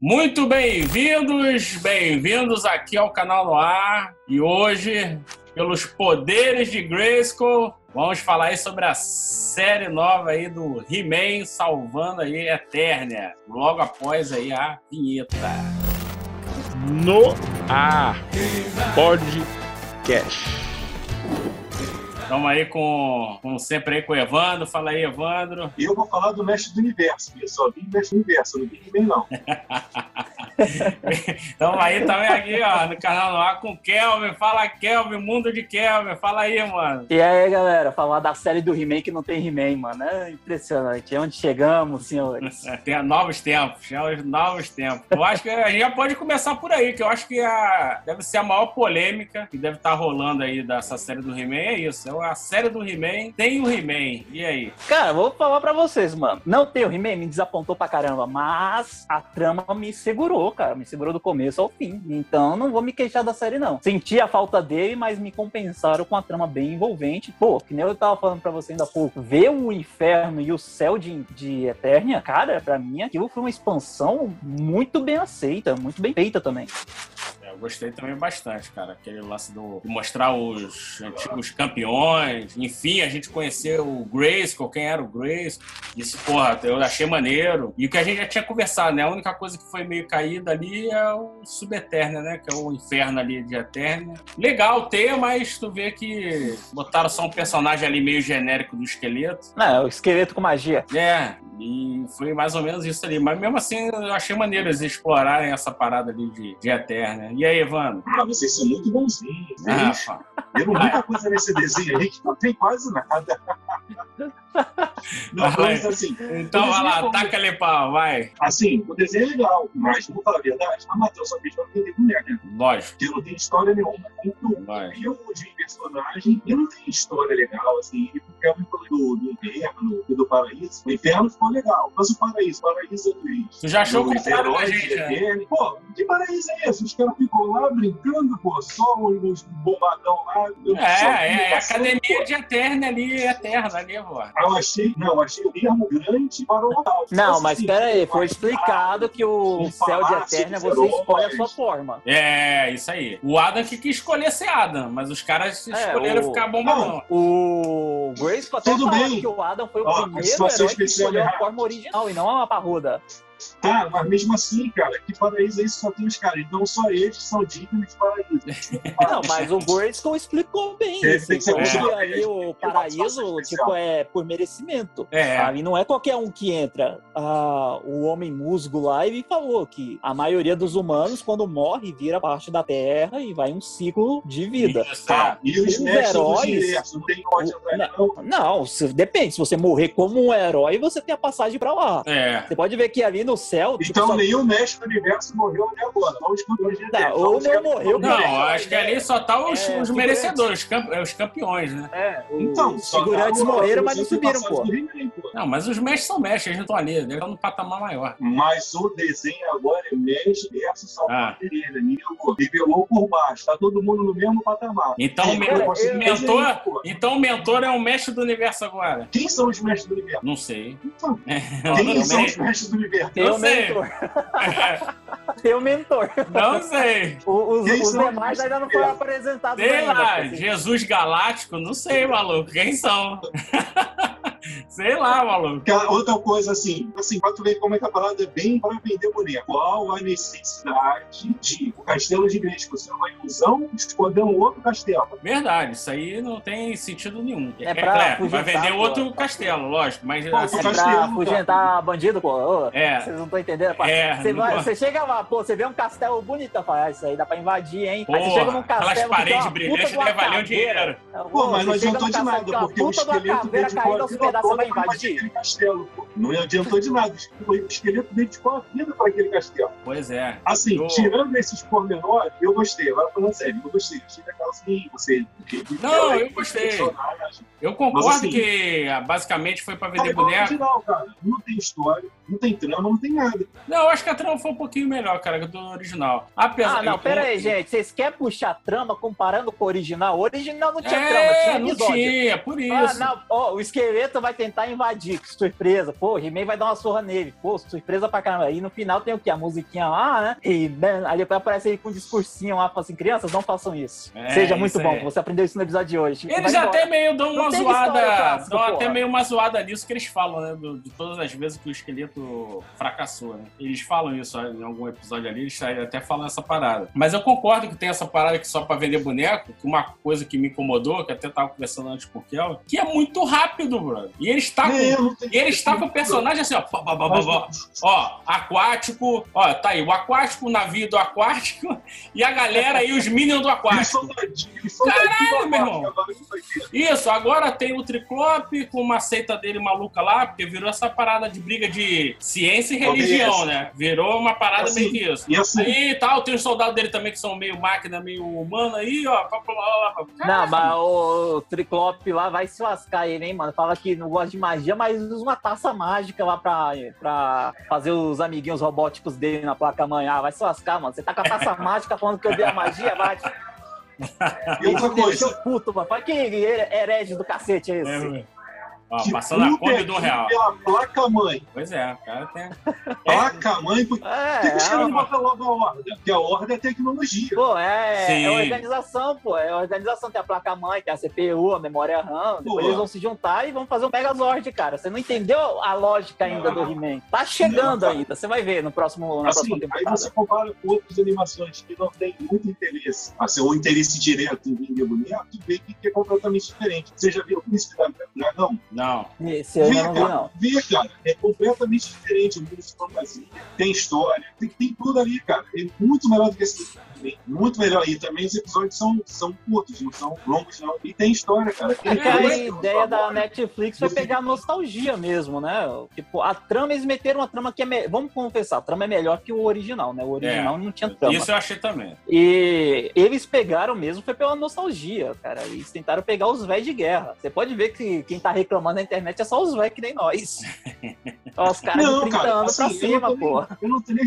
Muito bem-vindos, bem-vindos aqui ao canal no ar. E hoje, pelos poderes de Grayskull, vamos falar aí sobre a série nova aí do He-Man salvando aí Eternia, logo após aí a vinheta. No ar podcast. Estamos aí com, com sempre aí com o Evandro. Fala aí, Evandro. Eu vou falar do Mestre do Universo, eu só vim Mestre do Universo, não vim bem não. Estamos aí também aqui, ó, no canal no ar com o Kelvin. Fala, Kelvin, mundo de Kelvin. Fala aí, mano. E aí, galera, falar da série do He-Man que não tem He-Man, mano. É impressionante. É onde chegamos, senhores. tem novos tempos, novos tempos. Eu acho que a gente já pode começar por aí, que eu acho que a, deve ser a maior polêmica que deve estar rolando aí dessa série do He-Man. É isso, é a série do He-Man tem o He-Man. E aí? Cara, vou falar pra vocês, mano. Não tem o He-Man, me desapontou pra caramba, mas a trama me segurou, cara. Me segurou do começo ao fim. Então não vou me queixar da série, não. Senti a falta dele, mas me compensaram com a trama bem envolvente. Pô, que nem eu tava falando pra você ainda há pouco. Ver o inferno e o céu de, de Eternia, cara, pra mim aquilo foi uma expansão muito bem aceita, muito bem feita também. Eu gostei também bastante, cara. Aquele lance do, de mostrar os antigos campeões. Enfim, a gente conheceu o Grace, quem era o Grace. Isso, porra, eu achei maneiro. E o que a gente já tinha conversado, né? A única coisa que foi meio caída ali é o Subeterna, né? Que é o inferno ali de Eterna. Legal ter, mas tu vê que botaram só um personagem ali meio genérico do esqueleto. É, o esqueleto com magia. É, e foi mais ou menos isso ali. Mas mesmo assim, eu achei maneiro eles explorarem essa parada ali de, de Eterna. E aí, Evandro? Ah, vocês são muito bonzinhos. Ah, Viram muita coisa nesse desenho aí que não tem quase nada. Não, mas, assim, então vai lá, taca ali pau, vai. Assim, o desenho é legal, mas, vou falar a verdade, a Matheus só fez pra vender boneca. Né? Lógico. Porque não tem história nenhuma. Então, eu de personagem, e não tem história legal, assim. Porque eu me falei do, do inferno e do paraíso, o inferno ficou legal. Mas o paraíso, o paraíso é do Tu já achou o contrário da gente, né? Pô, que paraíso é esse? Os caras ficam lá brincando, pô, só os bombadão lá. É, é, é a academia de Eterna ali, Eterna ali, pô. Eu achei, não, achei o termo grande para o local. Não, mas assim, pera aí, foi explicado que o céu de Eterna você escolhe a sua forma. É, isso aí. O Adam que quis escolher ser Adam, mas os caras é, escolheram o... ficar bombadão. O Grace até Tudo bem. que o Adam foi o primeiro herói que escolheu a forma original e não a parruda. Tá, mas mesmo assim, cara, que paraíso é isso? Só tem os caras. Então só eles são dignos de paraíso. Não, mas o Grayskull explicou bem. É, ser é. ali o paraíso, tipo, é por merecimento. É. Ali não é qualquer um que entra. Ah, o homem musgo lá, ele falou que a maioria dos humanos, quando morre, vira parte da terra e vai um ciclo de vida. Isso, ah, e os, os heróis. Não, tem não, não, depende. Se você morrer como um herói, você tem a passagem pra lá. É. Você pode ver que ali no céu. Tipo, então só... nenhum mestre do universo morreu até agora. Só os campeões de tá, Ou não morreu. Não, acho que ali só tá os, é, os merecedores, é, os campeões, né? É, então, os figurantes tá morreram, mas não subiram, pô. Não, mas os mestres são mestres, eles não estão ali, eles estão no patamar maior. Mas o desenho agora é mestre versus Salvador ah. Nivelou por baixo, tá todo mundo no mesmo patamar. Então, o mentor, então o mentor é o mestre do universo agora. Quem são os mestres do universo? Não sei. Então, quem são os mestres do universo? Tem o mentor. Tem o mentor. Não sei. os, os demais ainda não foram apresentados. Sei lá, Jesus Galáctico, não sei, maluco. Quem são? Sei lá, maluco. Outra coisa assim, assim, pra tu ver como é que a parada é bem para vender boneco. Qual a necessidade de o castelo de Gresco ser uma ilusão esconder um outro castelo? Verdade, isso aí não tem sentido nenhum. É, é pra é, vai vender pô. outro castelo, lógico, mas pô, assim, é pra tá. afugentar bandido, pô. é. Vocês não estão entendendo? É, você, vai, você chega lá, pô, você vê um castelo bonito, fala, ah, isso aí dá pra invadir, hein? Pô, aí você chega num castelo. Aquelas paredes brilhantes devem valer um dinheiro. Pô, mas não adiantou de nada, porque o esqueleto de fora pedaço vai invadir. Castelo. Não adiantou de nada. O esqueleto dedicou a vida para aquele castelo. Pois é. Assim, eu... tirando esses pormenores, eu gostei. Agora falando sério, eu gostei. Achei legal assim, você. Não, eu gostei. Eu concordo Mas, assim, que ah, basicamente foi para vender boneco. Original, cara. Não tem história, não tem trama, não tem nada. Não, eu acho que a trama foi um pouquinho melhor, cara, do original. Apesar, ah, não, eu... pera aí, gente. Vocês querem puxar trama comparando com o original? O original não tinha é, trama, tinha episódio. não tinha, por ah, isso. Ah, não, oh, o esqueleto vai tentar invadir, que surpresa. Pô, pô, o He-Man vai dar uma surra nele. Pô, surpresa pra caramba. E no final tem o quê? A musiquinha lá, né? E né, aí depois aparece ele com um discursinho lá, fala assim, crianças, não façam isso. É, Seja muito isso bom, você aprendeu isso no episódio de hoje. Eles Vai até embora. meio dão uma zoada, clássica, dão até porra. meio uma zoada nisso que eles falam, né? do- de todas as vezes que o esqueleto fracassou, né? Eles falam isso em algum episódio ali, eles até falam essa parada. Mas eu concordo que tem essa parada que só pra vender boneco, que uma coisa que me incomodou, que eu até tava conversando antes com o Kel, que é muito rápido, brother. E ele está com. É, não tem- E ele está com personagem assim, ó. pá. Ó, aquático, ó, tá aí, o aquático, o navio do aquático, e a galera aí, os minions do aquático. Caralho, meu irmão. Isso, agora tem o Triclope com uma seita dele maluca lá, porque virou essa parada de briga de ciência e religião, né? Virou uma parada Assim, meio que isso. E assim, E tal, tem os soldados dele também que são meio máquina, meio humano aí, ó. Pá, pá, pá, pá, pá. Não, mas o Triclope lá vai se lascar ele, hein, mano? Fala que não gosta de magia, mas usa uma taça mágica lá pra, pra fazer os amiguinhos robóticos dele na placa-mãe. Ah, vai se lascar, mano. Você tá com a taça mágica falando que eu dei a magia, vai. e outra coisa, puto, mano. Fala que herege do cacete é esse. É. Ó, que passando a é do real. pela placa-mãe. Pois é, o cara tem. Placa-mãe, por que É, que os caras é, não botam logo a ordem? Porque a ordem é tecnologia. Pô, é, é organização, pô. É organização. Tem a placa-mãe, tem a CPU, a memória RAM. Depois Pô. eles vão se juntar e vão fazer um Megazord, cara. Você não entendeu a lógica ainda do He-Man. Tá chegando Não, ainda. Você vai ver no próximo, na Assim, próxima aí você compara com outras animações que não tem muito interesse, assim, ou interesse direto em vender boneco, e vê que é completamente diferente. Você já viu o Príncipe da Dragão? Não. Esse eu não vi, não. vê, cara, é completamente diferente. O mundo de fantasia, tem história, tem, tem tudo ali, cara. É muito melhor do que esse. Muito melhor. E também os episódios são, são curtos, não são longos, não. E tem história, cara. Tem É que a ideia da agora, Netflix foi Você- pegar a nostalgia mesmo, né? Tipo, a trama, eles meteram uma trama que é. me- Vamos confessar, a trama é melhor que o original, né? O original não tinha trama. Isso eu achei também. E eles pegaram mesmo, foi pela nostalgia, cara. Eles tentaram pegar os velhos de guerra. Você pode ver que quem tá reclamando na internet é só os velhos que nem nós. Ó, os caras de Não, 30 cara, anos assim, pra eu não cima, pô. Eu não tô nem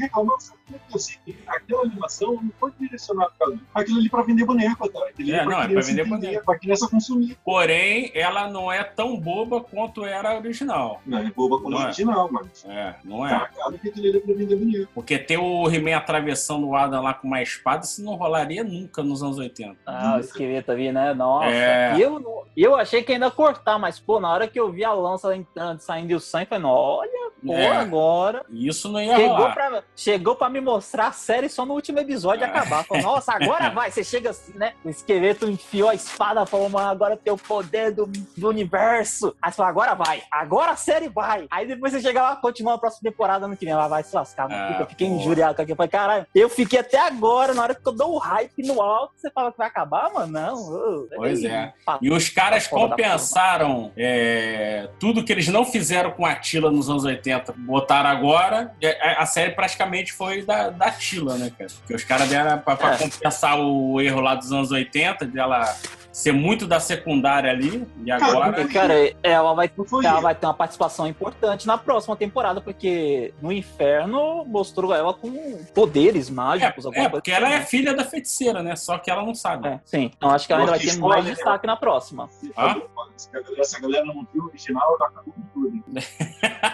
eu sei que aquela animação não foi direcionada pra mim. Aquilo ali pra vender boneco, cara. Aquilo ali É, não, é pra vender entender, boneco. Pra criança consumir. Porém, ela não é tão boba quanto era a original. Não é boba como Não é. original, mas. É, não Tá, é. que aquilo ali é pra vender boneco. Porque ter o He-Man atravessando o Adam lá com uma espada, isso não rolaria nunca nos anos 80. Ah, o esqueleto ali, né? Nossa. É. E eu, eu achei que ainda ia cortar, mas, pô, na hora que eu vi a lança entrando, saindo e o sangue, eu falei, olha, pô, É. agora. Isso não ia Chegou rolar. pra, chegou pra me mostrar a série só no último episódio e É. acabar. Falou, nossa, agora vai. Você chega assim, né? O esqueleto enfiou a espada, falou, mano, agora tem o poder do, do universo. Aí você fala, agora vai. Agora a série vai. Aí depois você chega lá, continua a próxima temporada ano que vem. Ela vai se lascar. mano. Ah, eu fiquei porra. injuriado com aquilo. Eu falei, caralho, eu fiquei até agora, na hora que eu dou o hype no alto, você fala que vai acabar, mano? Não. ô, Pois é. E os caras compensaram é, tudo que eles não fizeram com a Tila nos anos 80, botaram agora. A, a série praticamente foi da, da Tila, né, cara? Porque os caras deram pra, pra É. compensar o erro lá dos anos 80, dela ser muito da secundária ali. E Cara, agora. Cara, ela vai ela vai ter uma participação importante na próxima temporada, porque no inferno mostrou ela com poderes mágicos, É, é, porque ela é assim, filha da feiticeira, né? Só que ela não sabe. É, sim. Então acho que ela ainda vai ter mais né? destaque na próxima. Hã? Se a galera, não viu o original, ela acabou com tudo.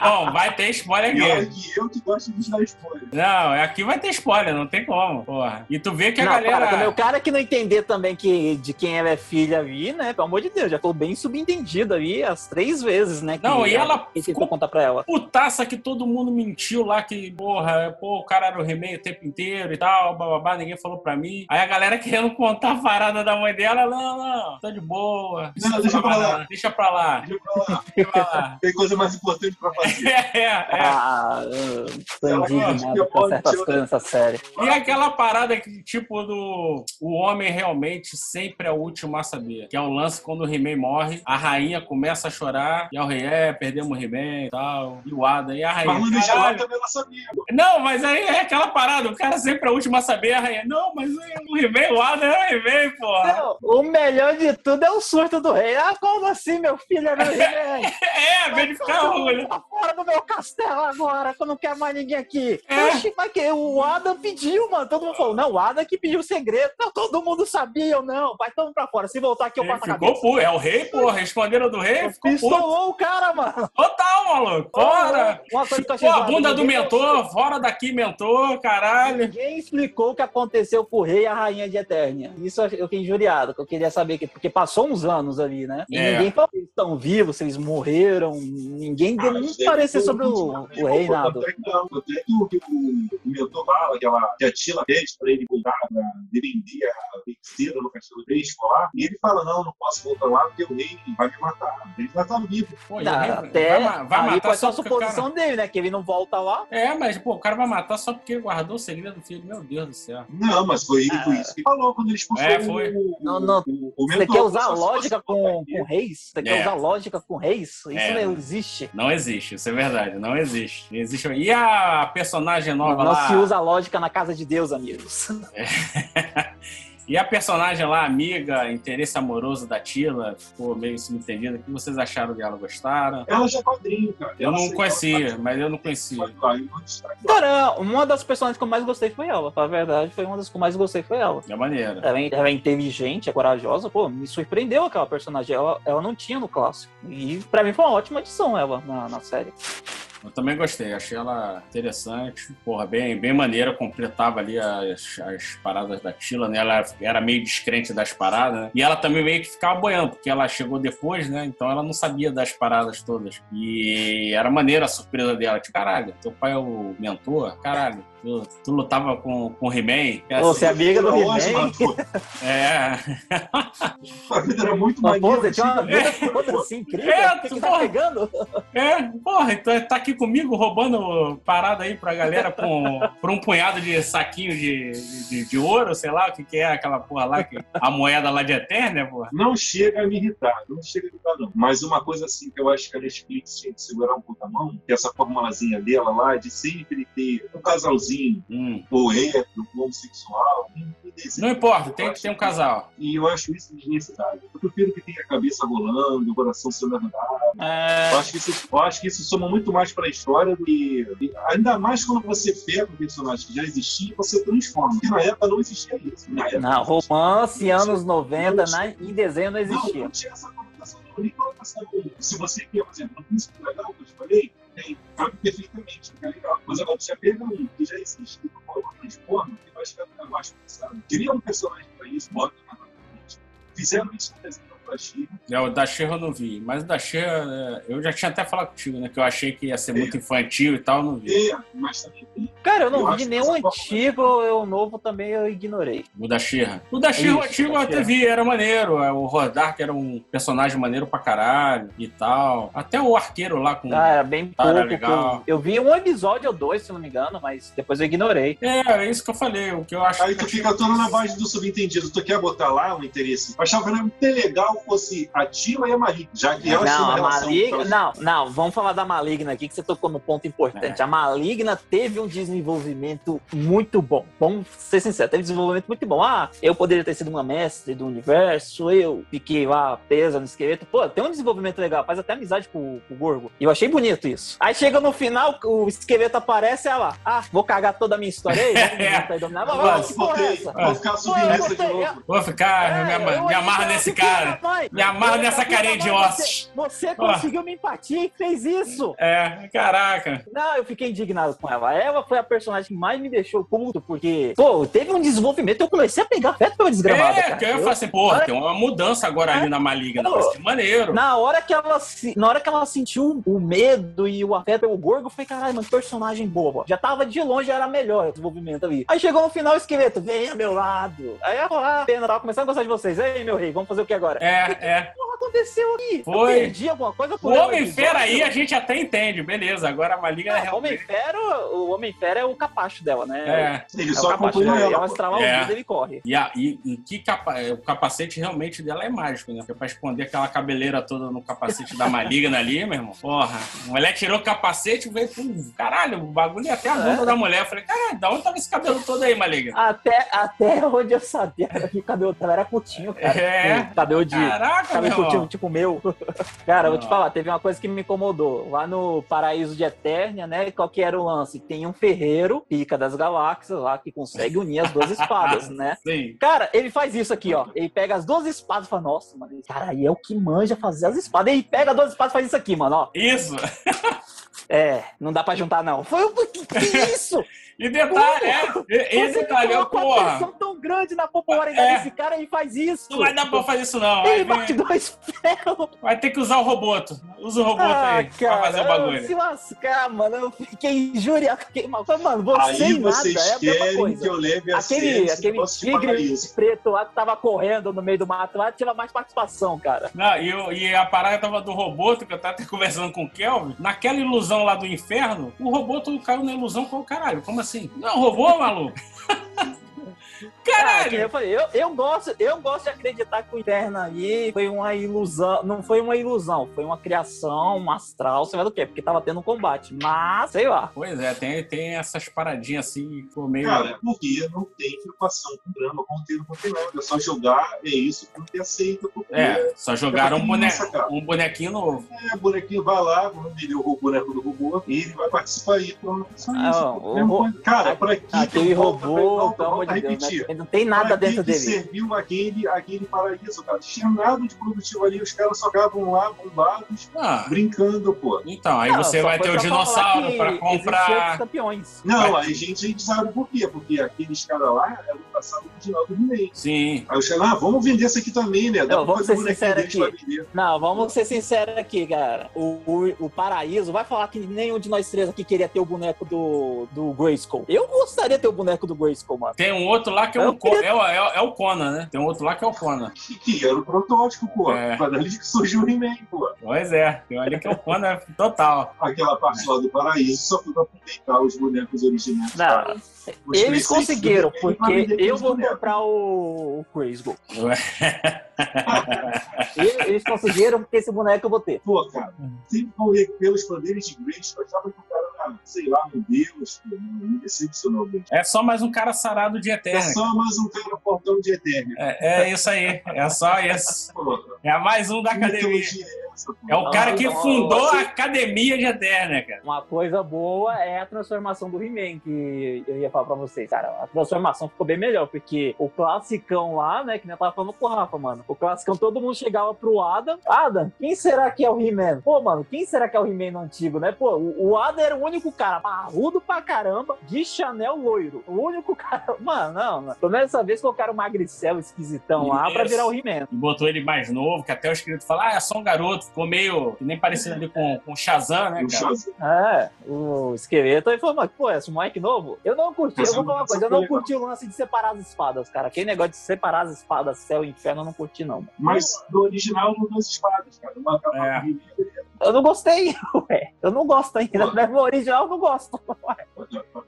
Não, vai ter spoiler aqui. que eu que gosto de dar spoiler. Não, aqui vai ter spoiler, não tem como, porra. E tu vê que a não, galera. para, também, o cara que não entender também que, de quem ela é filha ali, né? Pelo amor de Deus, já tô bem subentendido ali as três vezes, né? que Não, e ela ficou- contar pra ela. putaça que todo mundo mentiu lá, que, porra, pô, o cara era o He-Man o tempo inteiro e tal, bababá, ninguém falou pra mim. Aí a galera querendo contar a parada da mãe dela, não, não, tá de boa. Não, deixa pra lá. Deixa pra lá. Deixa pra lá. Deixa pra lá. Tem coisa mais importante pra fazer. É, é, é. Ah, eu tô indignado com certas coisas nessa série. E aquela parada que, tipo, do. O homem realmente sempre é o último a saber. Que é o lance quando o He-Man morre, a rainha começa a chorar, e é o rei, é, perdemos o He-Man e tal. E o Ada, e a rainha. No original "Caralho." também ela sabia. Não, mas aí é aquela parada, o cara sempre é o último a saber, a rainha. Não, mas o He-Man, o Ada é o He-Man, porra. Não, o melhor de tudo é o surto do rei. Ah, como assim, meu filho é meu rei? É, vem de ficar orgulho. Tá fora do meu castelo agora, que eu não quero mais ninguém aqui. É. Oxi, mas que o Adam pediu, mano. Todo mundo falou, não, o Adam que pediu o segredo. Não, todo mundo sabia, né? não, vai todo mundo pra fora. Se voltar aqui, eu Ele passo a ficou cabeça. puto. É o rei, pô. Responderam do rei, ficou. Pistolou o cara, mano. Total, maluco. Fora. Uma coisa que eu achei Pô, a bunda do mentor, fora daqui, mentor, caralho. Ninguém explicou o que aconteceu com o rei a rainha de Eternia. Isso eu fiquei injuriado, que eu queria saber, que, porque passou uns anos ali, né? E É. ninguém falou se eles estão vivos, se eles morreram. Ninguém deu Ah, nenhum isso aí parecer foi sobre o, o reinado. Tanto é que não, tanto que o, que o, o mentor fala que, ela, que a Tila pede pra ele voltar pra defender a feiticeira no castelo rei escolar. E ele fala: Não, não posso voltar lá porque o rei vai me matar. Ele já tá vivo. Pô, Não, o rei até vai, vai ali matar foi só a porque o cara... suposição dele, né? Que ele não volta lá. É, mas, pô, o cara vai matar só porque guardou o segredo do filho. Meu Deus do céu. Não, mas foi, Ah. Foi isso que falou quando ele expulsou É, foi. o, Não, não. o, o Você quer usar lógica com, com reis? Você É. quer usar lógica com reis? Isso É. não existe. Não existe, isso é verdade. Não existe. Não existe. E a personagem nova Não lá? se usa lógica na casa de Deus, amigos. E a personagem lá, amiga, interesse amoroso da Tila, ficou meio subentendido. O que vocês acharam dela? Gostaram? Ela já é quadrinho, cara. Eu Ela não conhecia, mas eu não conhecia. Cara, uma das personagens que eu mais gostei foi ela. Pra verdade, foi uma das que eu mais gostei foi ela. É maneira. Ela é, ela é inteligente, é corajosa. Pô, me surpreendeu aquela personagem. Ela, ela não tinha no clássico. E pra mim foi uma ótima adição ela na, na série. Eu também gostei, achei ela interessante. Porra, bem, bem maneira, completava ali as, as paradas da Tila, né? Ela era meio descrente das paradas, né? E ela também meio que ficava boiando, porque ela chegou depois, né? Então ela não sabia das paradas todas. E era maneira a surpresa dela. Tipo, caralho, teu pai é o mentor? Caralho, tu, tu lutava com, com o He-Man? É Pô, Você é amiga do Hoje, He-Man? É. A vida era muito Mas, pô, você tinha uma vida toda assim, incrível. É, que, que tu- tá porra. pegando? É, porra, então tá aqui comigo roubando parada aí pra galera com, por um punhado de saquinho de, de, de ouro, sei lá, o que, que é aquela porra lá, que, a moeda lá de Eterna, porra. Não chega a me irritar, não chega a me irritar, não. Mas uma coisa assim que eu acho que a Netflix tinha que segurar um pouco a mão, que essa formulazinha dela lá, de sempre ter um casalzinho, Hum. ou hétero, ou homossexual. Não importa, tem que ter um casal. E eu acho isso desnecessário. Eu prefiro que tenha a cabeça rolando, o coração sendo andado. É, Eu acho que isso, eu acho que isso soma muito mais para a história do que. Ainda mais quando você pega um personagem que já existia e você transforma. Porque na época não existia isso. Na época não, romance, anos 90, na, em desenho não existia. não tinha essa conotação, não, nem conotação. Se você quer, por exemplo, um príncipe legal que eu te falei, tem, cabe perfeitamente, fica legal. Mas agora você pega um que já existe, que não transforma, que vai ficar mais pensado. Queria um personagem para isso, bota na frente. Fizeram isso no desenho da China. É, o da Xerra eu não vi, mas o da Xerra, é, eu já tinha até falado contigo, né, que eu achei que ia ser muito infantil e tal, eu não vi. É, mas também tem. Cara, eu não Eu vi que nenhum antigo, o novo também eu ignorei. O da Xerra. O da Xerra, o antigo eu até vi, era maneiro. é, O Rodark era um personagem maneiro pra caralho e tal. Até o arqueiro lá com. Ah, era bem Cara, pouco. que legal. Eu, eu vi um episódio ou dois, se não me engano, mas depois eu ignorei. É, é isso que eu falei. O que eu acho Aí que tu fica todo na base do subentendido. Tu quer botar lá um interesse. Eu achava que era muito legal fosse a Tila e a Marie. Já que elas têm Não, uma a relação. Maligna. Não, não, vamos falar da Maligna aqui, que você tocou no ponto importante. É. A Maligna teve um desenvolvimento muito bom. Vamos ser sinceros, teve um desenvolvimento muito bom. Ah, eu poderia ter sido uma mestre do universo, eu fiquei lá presa no esqueleto. Pô, tem um desenvolvimento legal, faz até amizade com, com o Gorgo. E eu achei bonito isso. Aí chega no final, o esqueleto aparece e ela, ah, vou cagar toda a minha história aí, É. vamos dominar. Mas, Nossa, mas, que porra é essa? Vou ficar Pô, subindo de novo. Vou ficar, É, me, amarra nesse cara. Mãe. Me olhei nessa carinha de ossos. Você, você conseguiu me empatia e fez isso. É, caraca. Não, eu fiquei indignado com ela. Ela foi a personagem que mais me deixou puto, porque, pô, teve um desenvolvimento, eu comecei a pegar fé pela desgramada, É, cara. que eu ia Eu- falar assim, porra, tem uma mudança agora ali na maligna. Pô. Ser maneiro. Na hora que ela se- na hora que ela sentiu o medo e o afeto pelo Gorgo, eu falei, caralho, mano, que personagem boa. Já tava de longe, era melhor o desenvolvimento ali. Aí chegou no final o esqueleto, vem ao meu lado. Aí eu falei, ah, pena, tava começando a gostar de vocês. Ei, meu rei, vamos fazer o que agora? É, é. O que aconteceu aqui? Eu Foi. perdi alguma coisa O por ela, Homem-Fera aí a gente até entende, beleza. Agora a maligna é o realmente. Homem-Fera, o Homem-Fera é o capacho dela, né? É. Ele É o só dela. ela. Ela pô. estralar É. o dedo, ele corre. E, a, e, e que capa, é, o capacete realmente dela é mágico, né? Porque pra esconder aquela cabeleira toda no capacete da maligna ali, meu irmão. Porra, a mulher tirou o capacete e veio, pum, caralho, o bagulho ia até a bunda É. da mulher. Eu falei, caralho, da onde tava esse cabelo todo aí, maligna? Até, até onde eu sabia que o cabelo dela era curtinho, cara. É. O cabelo de. Caraca, meu cabelo. Não. tipo, meu. Cara, vou te falar, teve uma coisa que me incomodou. Lá no Paraíso de Eternia, né? Qual que era o lance? Tem um ferreiro, pica das galáxias lá, que consegue unir as duas espadas, né? Sim. Cara, ele faz isso aqui, ó. Ele pega as duas espadas e fala, nossa, mano, cara aí é o que manja fazer as espadas. Ele pega as duas espadas e faz isso aqui, mano, ó. Isso. É, não dá pra juntar, não. Foi o que, que isso? E detalhe, é. E, e Você detalhe, é, uma porra. pressão tão grande na popularidade É. desse cara e faz isso. Não vai dar pra fazer isso, não. Ele Vai, bate vir- dois ferros. vai ter que usar o roboto. Usa o roboto Ah, aí pra fazer o bagulho. Se lascar, mano. Eu fiquei injuriado. Fiquei mal. Mano, você Aí e nada. vocês É a mesma querem coisa. que eu leve a Aquele, esse aquele tigre preto lá que tava correndo no meio do mato lá tinha mais participação, cara. Não, e, eu- e a parada tava do roboto, que eu tava até conversando com o Kelvin. Naquela ilusão lá do inferno, o roboto caiu na ilusão com o caralho. Como assim? Não, robô, maluco? Que Caralho! eu falei, eu, eu gosto, eu gosto de acreditar que o Interno aí foi uma ilusão, não foi uma ilusão, foi uma criação, um astral, sei lá do quê, porque tava tendo um combate, mas, sei lá. Pois é, tem, tem essas paradinhas assim, meio. Cara, porque não tem preocupação com drama, tem nada. É só jogar, é isso, porque aceita. Porque É, só jogaram um, bone... Nossa, cara. um bonequinho novo. é, bonequinho vai lá, vamos vender o boneco do robô, e ele vai participar aí. Só isso. Ah, o. Cara, pra que Aquele que volta, robô, pelo amor volta a de Deus, repetir? Né? não tem nada dentro que dele. serviu aquele, aquele paraíso, cara? Não tinha nada de produtivo ali, os caras só ficavam lá bombados, Ah, brincando, pô. então, aí Não, você vai ter o dinossauro outros comprar. campeões. Não, aí a gente, a gente sabe por quê, porque aqueles caras lá eram o passado original do He-Man. Sim. Aí os caras, ah, vamos vender esse aqui também, né? Dá Não, pra vamos fazer ser sinceros deles aqui. Não, vamos ser sinceros aqui, cara. O, o, o Paraíso vai falar que nenhum de nós três aqui queria ter o boneco do, do Grayskull. Eu gostaria de ter o boneco do Grayskull, mano. Tem um outro lá que é, Eu o, Co- é, o- é, o- é o Conan, né? Tem um outro lá que é o Conan. Que, que era o protótipo, pô. É. Foi dali que surgiu o He-Man, pô. Pois é, tem ali que é o Conan total. Aquela parte lá do paraíso só foi pra aproveitar os bonecos originais. Não, Eles conseguiram, porque vender eu vou comprar o, o Grayskull. Eles conseguiram porque esse boneco eu vou ter. Pô, cara, sempre vão ver pelos poderes de Grace, eu achava que o cara era, sei lá, meu Deus, me decepcionou bem. É só mais um cara sarado de É Eterna. só mais um cara portão de Eterno. É, é isso aí. É só isso. É mais um da que academia. é? É o cara que fundou a academia de Eterna, cara. Uma coisa boa é a transformação do He-Man, que eu ia falar pra vocês. Cara, a transformação ficou bem melhor, porque o classicão lá, né, que nem eu tava falando com o Rafa, mano. O classicão, todo mundo chegava pro Adam. Adam, quem será que é o He-Man? Pô, mano, quem será que é o He-Man no antigo, né? Pô, o, o Adam era o único cara parrudo pra caramba, de Chanel loiro. O único cara... Mano, não, não. Pelo menos dessa vez colocaram o magricel esquisitão lá pra virar o He-Man. E botou ele mais novo, que até o escrito fala, ah, é só um garoto. Ficou meio, que nem parecido ali com, com o Shazam, né, O cara? Shazam. É, o esqueleto aí falou, mas, pô, esse moleque novo? Eu não curti, eu vou falar uma coisa, eu não curti o lance de separar as espadas, cara. Aquele negócio de separar as espadas, céu e inferno, eu não curti, não. Mas no original não duas espadas, cara. Uma capa É. He-Man Eu não gostei, ué. Eu não gosto ainda. Pô. No original eu não gosto. ué.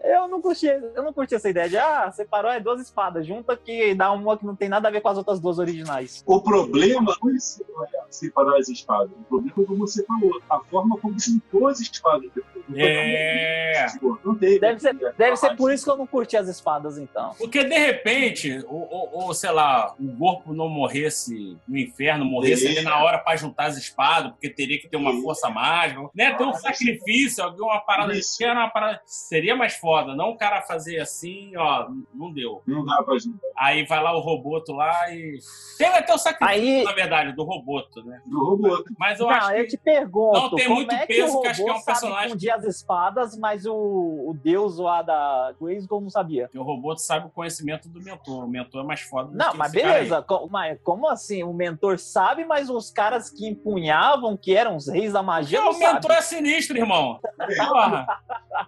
Eu não curti, eu não curti essa ideia de, ah, separou é duas espadas, junta que dá uma que não tem nada a ver com as outras duas originais. O problema não é é separar as espadas. O problema é como você falou. A forma como juntou as espadas. depois. É. Não teve. Deve ser, deve ser por isso que eu não curti as espadas, então. Porque de repente, ou, ou- ou, sei lá, o corpo não morresse no inferno, morresse É. ali na hora pra juntar as espadas, porque teria que ter uma. Força mágica, né? Ter um sacrifício, alguma parada. Isso. Que era uma parada. Seria mais foda, não o cara fazer assim, ó, não deu. Não dá pra juntar. Aí vai lá o roboto lá e. Teve até o sacrifício, Aí, na verdade, do roboto, né? Do robô. Mas eu não, acho eu que. te pergunto, não tem como muito é que peso, o que acho que é robô um personagem- sabe as espadas, mas o, o deus lá da Grayskull não sabia? que o roboto sabe o conhecimento do mentor. O mentor é mais foda do Não, que mas esse cara aí. beleza. Co- mas como assim? O mentor sabe, mas os caras que empunhavam, que eram os reis da magia, Não, não o mentor é sinistro, irmão. Porra.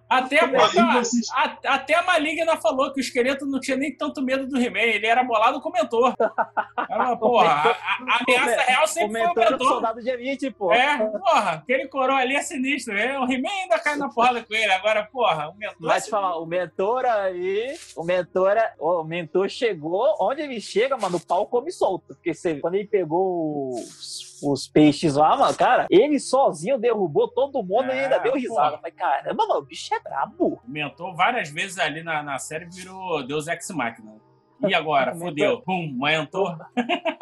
Até a, própria- a- até a Maligna falou que o esqueleto não tinha nem tanto medo do He-Man, ele era bolado com o mentor. Ela, porra, a, a- a ameaça real O sempre foi o mentor era o mentor. soldado de elite, pô. É, porra, aquele coroa ali é sinistro. É, o He-Man ainda cai na porrada com ele. Agora, porra, o mentor. é Mas te falar, o mentor aí, o mentor, é- o mentor chegou, onde ele chega, mano, o pau come solto. Porque você, quando ele pegou os, os peixes lá, mano, cara, ele sozinho derrubou todo mundo e É, ainda deu risada. pô. Eu Falei, caramba, mano, o bicho é brabo. O mentor várias vezes ali na, na série virou Deus Ex Machina. E agora? O Fudeu. Pum, mentor.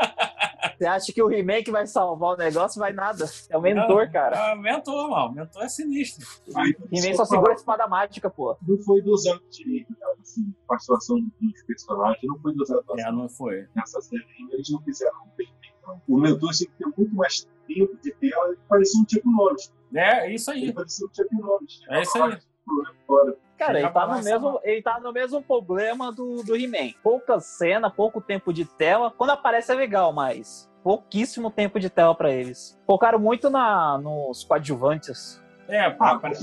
Você acha que o He-Man que vai salvar o negócio? Vai nada. É o mentor, cara. Ah, mentor, mano. Mentor é sinistro. He-Man só segura a espada mágica, pô. Não foi dosado direito, cara. Assim, a participação dos personagens não foi dosada É, não foi. nessa série. Eles não fizeram bem não. O mentor tinha que ter muito mais tempo de tela. Ele parecia um Chuck Norris. É, isso aí. Ele parecia um Chuck Norris. É isso aí. Cara, ele tá, no mesmo, ele tá no mesmo problema do, do He-Man. Pouca cena, pouco tempo de tela. Quando aparece é legal, mas pouquíssimo tempo de tela pra eles. Focaram muito na, nos coadjuvantes. É, Ah, pá, porque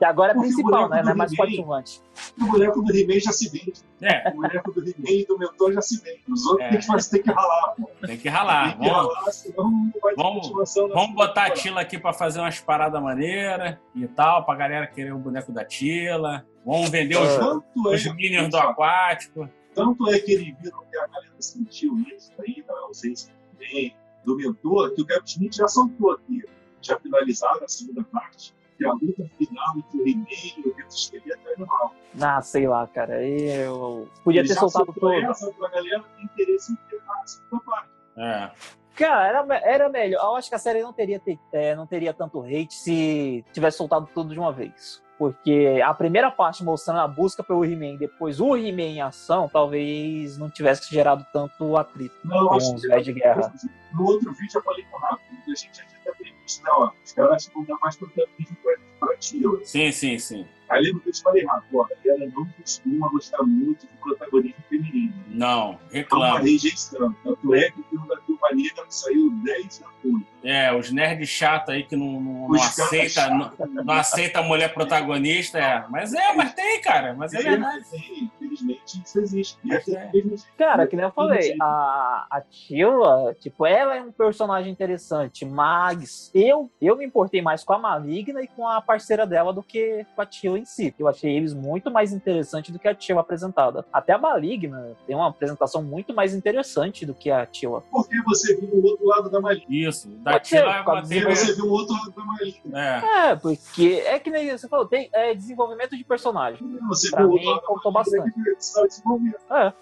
Que agora é o principal, né? Não é mais coadjuvante. o boneco do He-Man já se vende. é, O boneco do He-Man e do mentor já se vende. Os outros É. tem que, fazer, tem que ralar. pô. tem que ralar. tem que Vamos, ralar, senão não vai ter vamos- continuação. na vamos botar a segunda Tila aqui pra fazer umas paradas maneiras e tal, pra galera querer o boneco da Tila. Vamos vender os, temporada. Tanto é, os Minions do Aquático. tanto é que eles viram que a galera sentiu isso aí, da ausência do He-Man, do mentor, que o Kevin Smith já soltou aqui, já finalizaram a segunda parte, que a luta final entre o He-Man e o Vito Esqueleto é animal. Ah, sei lá, cara. Eu podia Ele ter soltado todo. essa pra galera ter interesse em ter a segunda parte. É. Cara, era, era melhor. Eu acho que a série não teria, te- é, não teria tanto hate se tivesse soltado tudo de uma vez. Porque a primeira parte mostrando a busca pelo He-Man, depois o He-Man em ação, talvez não tivesse gerado tanto atrito Não, com acho os que velhos de guerra. no outro vídeo eu falei com o Rafa, a gente já ó, os caras vão dar mais protagonismo pra Tila. Sim, sim, sim. Aí lembra que eu te falei, Rafa, ó, ela não costuma gostar muito de protagonismo feminino. Não, É uma rejeição. Tanto é que o filme da Viúva Negra saiu 10 anos. É, os nerds chatos aí que não, não, não aceita, chatos. não, não aceita a mulher protagonista, é. Mas é, mas tem, cara. Mas é verdade. Sim, Infelizmente isso existe. E É. mesmo assim, Cara, que nem eu falei, a, a Tila, tipo, ela é um personagem interessante, mas eu, eu me importei mais com a Maligna e com a parceira dela do que com a Tila em si. Eu achei eles muito mais interessantes do que a Tila apresentada. Até a Maligna tem uma apresentação muito mais interessante do que a Tila. porque você viu o outro lado da maligna. Isso. Da Tila. Porque você viu o outro lado da maligna. É. É, porque é que nem você falou, tem é, desenvolvimento de personagem. Você Pra viu o mim, outro lado da contou maligna bastante. que. É.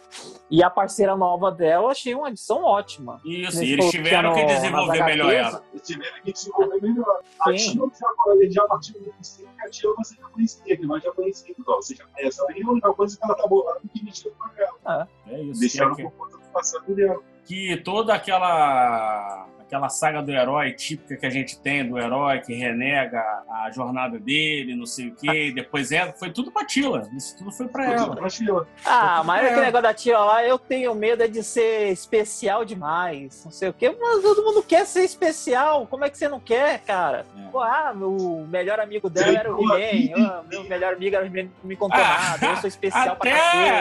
E a parceira nova dela, eu achei uma adição ótima. Isso, Nesse e eles tiveram que no- desenvolver melhor ela. Eles tiveram que desenvolver melhor. A. Tila já, já partiu do princípio que a Tila você já conhecia, que nós já conhecíamos. Ó, Você já conhece ela. E a única coisa que ela tá bolando é que mexeu com ela. É isso. Deixaram Que, por conta do passado dela. que toda aquela aquela saga do herói típica que a gente tem do herói que renega a jornada dele, não sei o quê, e depois entra, foi tudo pra Tila. Isso tudo foi pra Foi ela. pra Tila. Ah, mas É. aquele negócio da tia lá, eu tenho medo é de ser especial demais. Não sei o quê. Mas todo mundo quer ser especial. Como é que você não quer, cara? É. Pô, ah, o melhor amigo dela era o He-Man. Ah, Meu melhor amigo era o He-Man, não me comprou Ah, nada. Eu sou especial pra até-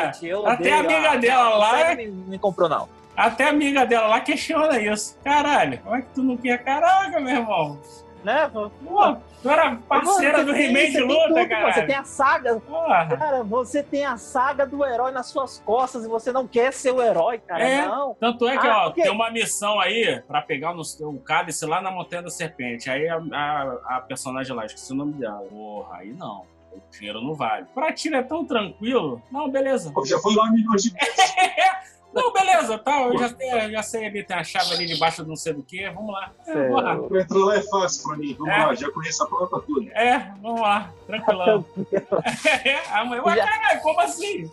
cacete. Eu até odeio. a amiga dela lá- Me, me comprou, não. Até a amiga dela lá questiona isso. Caralho, como é que tu não quer? Caraca, meu irmão. Né? Pô, tu era parceira mano, do He-Man de luta, cara. Você tem a saga. Porra. Cara, você tem a saga do herói nas suas costas e você não quer ser o herói, cara. É. Não. Tanto é que, Ah, ó, porque- tem uma missão aí pra pegar o cálice lá na Montanha da Serpente. Aí a, a, a personagem lá, esqueci o nome dela. Porra, aí não. O dinheiro não vale. Pra ti é tão tranquilo. Não, beleza. Pô, Já foi lá milhões de vezes. Não, beleza, tá. Eu já sei, já sei ali, tem a chave ali debaixo de não sei do que. Vamos lá. É, vamos lá. Pra entrar lá é fácil pra mim. Vamos É. lá, já conheço a planta toda. É, vamos lá. Tranquilão. É, a mãe, ué, Já- caralho, como assim?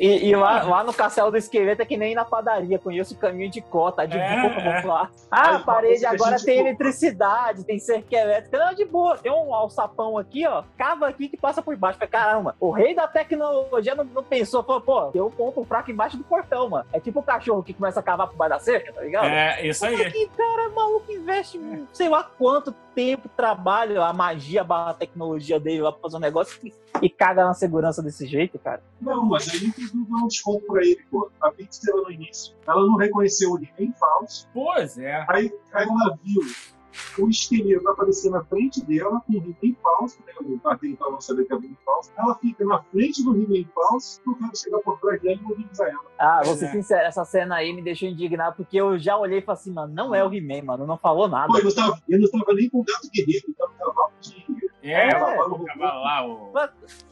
E, e lá, lá no castelo do esqueleto é que nem na padaria, conheço o caminho de cota, de É, boa, é. vamos lá. Ah, a parede agora tem compra. eletricidade, tem cerca elétrica. Não, de boa, tem um alçapão aqui, ó, cava aqui que passa por baixo. Falei, caramba, o rei da tecnologia não, não pensou, falou, pô, tem um ponto fraco embaixo do portão, mano. É tipo o cachorro que começa a cavar por baixo da cerca, tá ligado? É, isso aí. Que cara maluco investe sei lá quanto tempo, trabalho, a magia barra tecnologia dele lá pra fazer um negócio e, e caga na segurança desse jeito, cara. Não, mas aí inclusive deu um desconto pra ele, pô. A Pixar no início, ela não reconheceu o He-Man falso. Pois é. Aí, aí ela viu o esqueleto aparecer na frente dela com o He-Man falso, né? Até então não sabia que era o He-Man falso. Ela fica na frente do He-Man falso, pro cara chegar por trás dela e mobiliza ela. Ah, vou ser É. sincero, essa cena aí me deixou indignado, porque eu já olhei e falei assim, mano, não é o He-Man, mano, não falou nada. Pô, ele não tava, ele não tava nem com o gato guerreiro, tava de É, É, o cavalo lá, o...